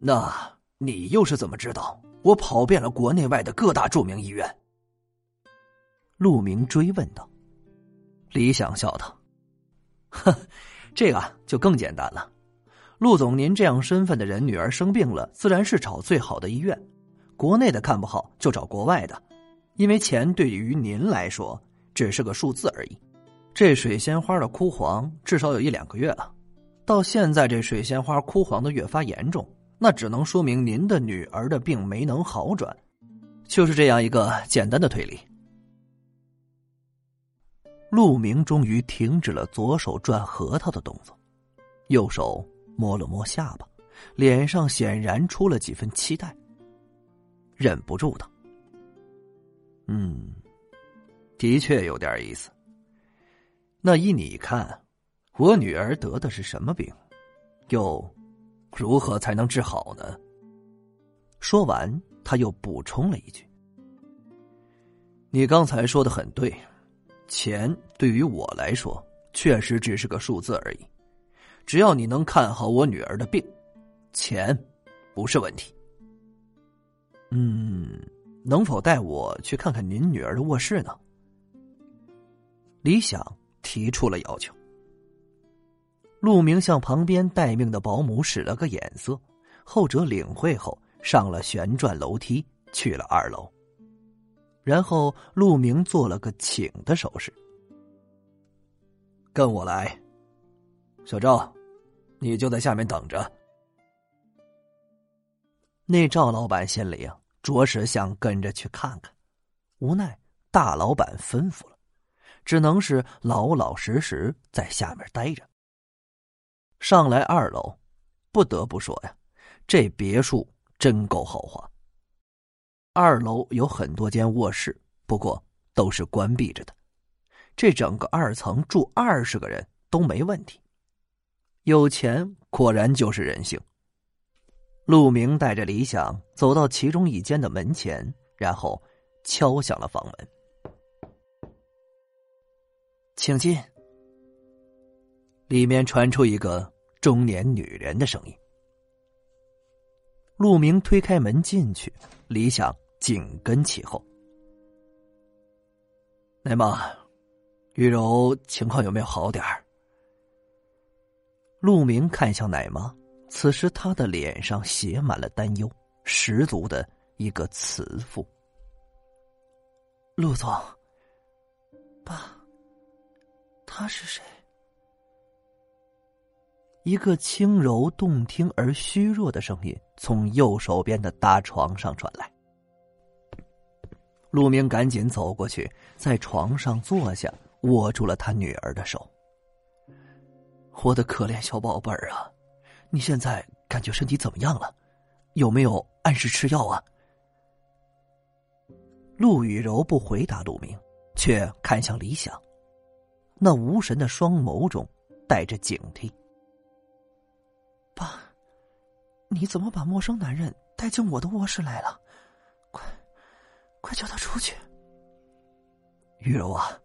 那你又是怎么知道我跑遍了国内外的各大著名医院？陆明追问道。李想笑道：“哼，这个就更简单了。陆总，您这样身份的人，女儿生病了，自然是找最好的医院。国内的看不好，就找国外的。因为钱对于您来说只是个数字而已。这水仙花的枯黄至少有一两个月了，到现在这水仙花枯黄的越发严重。”那只能说明您的女儿的病没能好转，就是这样一个简单的推理。陆明终于停止了左手转核桃的动作，右手摸了摸下巴，脸上显然出了几分期待，忍不住道：“嗯，的确有点意思。那依你看，我女儿得的是什么病？又？”如何才能治好呢？说完，他又补充了一句：“你刚才说的很对，钱对于我来说确实只是个数字而已。只要你能看好我女儿的病，钱不是问题。”嗯，能否带我去看看您女儿的卧室呢？李想提出了要求。陆明向旁边待命的保姆使了个眼色，后者领会后上了旋转楼梯去了二楼。然后陆明做了个请的手势：“跟我来。”小赵，你就在下面等着。那赵老板心里啊，着实想跟着去看看，无奈大老板吩咐了，只能是老老实实在下面待着。上来二楼，不得不说呀，这别墅真够豪华。二楼有很多间卧室，不过都是关闭着的。这整个二层住二十个人都没问题。有钱果然就是人性。陆明带着李想走到其中一间的门前，然后敲响了房门，请进。里面传出一个中年女人的声音。陆明推开门进去，李想紧跟其后。奶妈，玉柔情况有没有好点儿？陆明看向奶妈，此时她的脸上写满了担忧，十足的一个慈父。陆总，爸，他是谁？一个轻柔动听而虚弱的声音从右手边的大床上传来。陆明赶紧走过去，在床上坐下，握住了他女儿的手。我的可怜小宝贝儿啊，你现在感觉身体怎么样了？有没有按时吃药啊？陆雨柔不回答陆明，却看向李想，那无神的双眸中带着警惕。爸，你怎么把陌生男人带进我的卧室来了？快，快叫他出去！玉柔啊，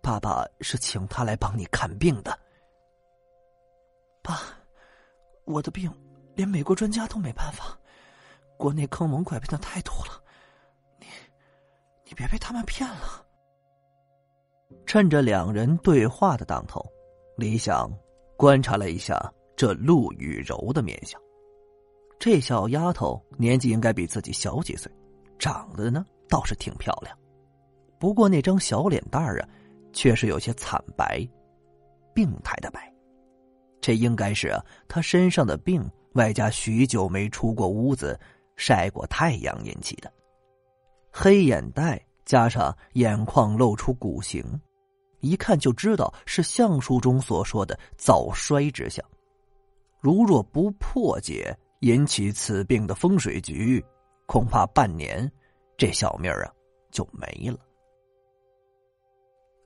爸爸是请他来帮你看病的。爸，我的病连美国专家都没办法，国内坑蒙拐骗的太多了，你，你别被他们骗了。趁着两人对话的当头，李想观察了一下。这陆雨柔的面相，这小丫头年纪应该比自己小几岁，长得呢倒是挺漂亮，不过那张小脸蛋儿啊，却是有些惨白，病态的白。这应该是，她身上的病外加许久没出过屋子、晒过太阳引起的。黑眼袋加上眼眶露出骨形，一看就知道是相书中所说的早衰之象。如若不破解引起此病的风水局，恐怕半年这小命啊就没了。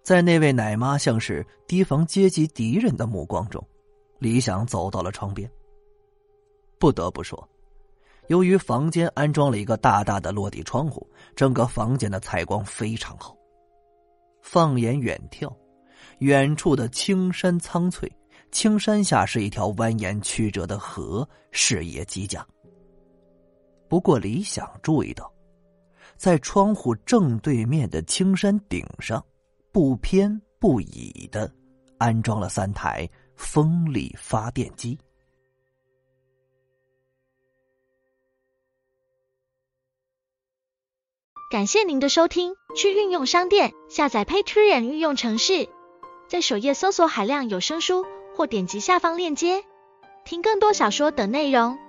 在那位奶妈像是提防阶级敌人的目光中，李想走到了窗边。不得不说，由于房间安装了一个大大的落地窗户，整个房间的采光非常好。放眼远眺，远处的青山苍翠。青山下是一条蜿蜒曲折的河，视野极佳。不过李想注意到，在窗户正对面的青山顶上，不偏不倚的安装了三台风力发电机。感谢您的收听，去运用商店下载 Patreon 运用城市，在首页搜索海量有声书，或点击下方链接听更多小说等内容。